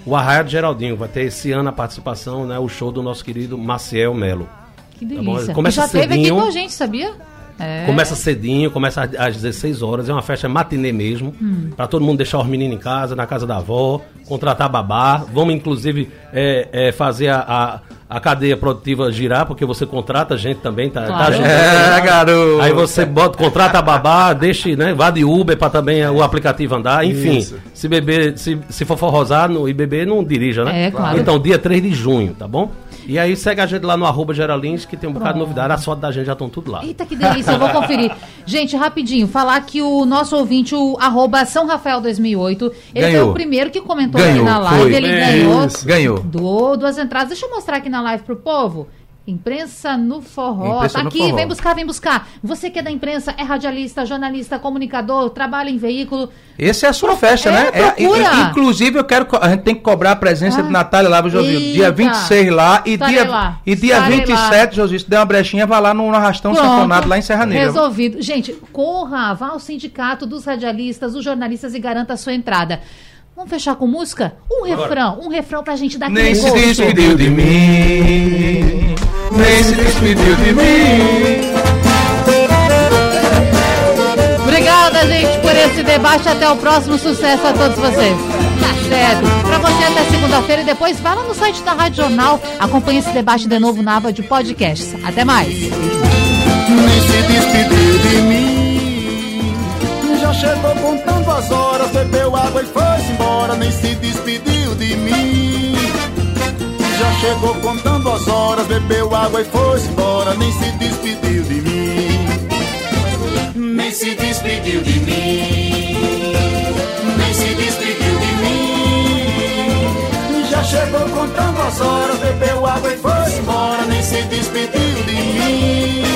O Arraiá de Geraldinho vai ter esse ano a participação, né? O show do nosso querido Maciel Melo. Que bom, delícia. começa Já teve aqui cedinho. com a gente, sabia? É. Começa cedinho, começa às- às 16 horas, é uma festa matinê mesmo, Hum. Pra todo mundo deixar os meninos em casa, na casa da avó, contratar babá. Vamos, inclusive, é, é, fazer a, a, a cadeia produtiva girar, porque você contrata gente também, tá, tá Claro. ajudando. É, garoto. Aí você bota, contrata a babá, deixa, né? Vá de Uber pra também o aplicativo andar. Enfim, Isso. se beber, se, se for forrosar no, e beber, não dirija, né? É, claro. Então, dia 3 de junho, tá bom? E aí segue a gente lá no arroba Geralins, que tem um bocado de novidade. As fotos da gente já estão tudo lá. Eita, que delícia, eu vou conferir. *laughs* Gente, rapidinho, falar que o nosso ouvinte, o arroba São Rafael 2008, ele Ganhou. foi o primeiro que comentou Ganhou, aqui na live, foi. ele É ganhou isso. Ganhou. do, duas entradas. Deixa eu mostrar aqui na live pro povo. Imprensa no forró. Imprensa tá no aqui, forró. vem buscar, vem buscar. Você que é da imprensa, é radialista, jornalista, comunicador, trabalha em veículo. Essa é a sua festa, É, né? procura. i- inclusive, eu quero. A gente tem que cobrar a presença Ah. de Natália lá, Josil. Dia Eita. 26 lá e Estarei dia, lá. e dia Estarei 27, Josil, se der uma brechinha, vai lá no, Arrastão Pronto. Sanfonado, lá em Serra Negra. Resolvido. Gente, corra, vá ao sindicato dos radialistas, dos jornalistas e garanta a sua entrada. Vamos fechar com música? Um refrão, um refrão pra gente dar Nem se despediu de mim. Nem se despediu de mim. Obrigada, gente, por esse debate. Até o próximo sucesso a todos vocês. Tá certo. Pra você até segunda-feira e depois vá lá no site da Rádio Jornal. Acompanhe esse debate de novo na aba de podcasts. Até mais. nem se despediu de mim. Já chegou contando as horas, bebeu água e foi-se embora, nem se despediu de mim. Chegou contando as horas, bebeu água e foi-se embora, nem se despediu de mim. Nem se despediu de mim. Nem se despediu de mim. Já chegou contando as horas, bebeu água e foi-se embora, nem se despediu de mim.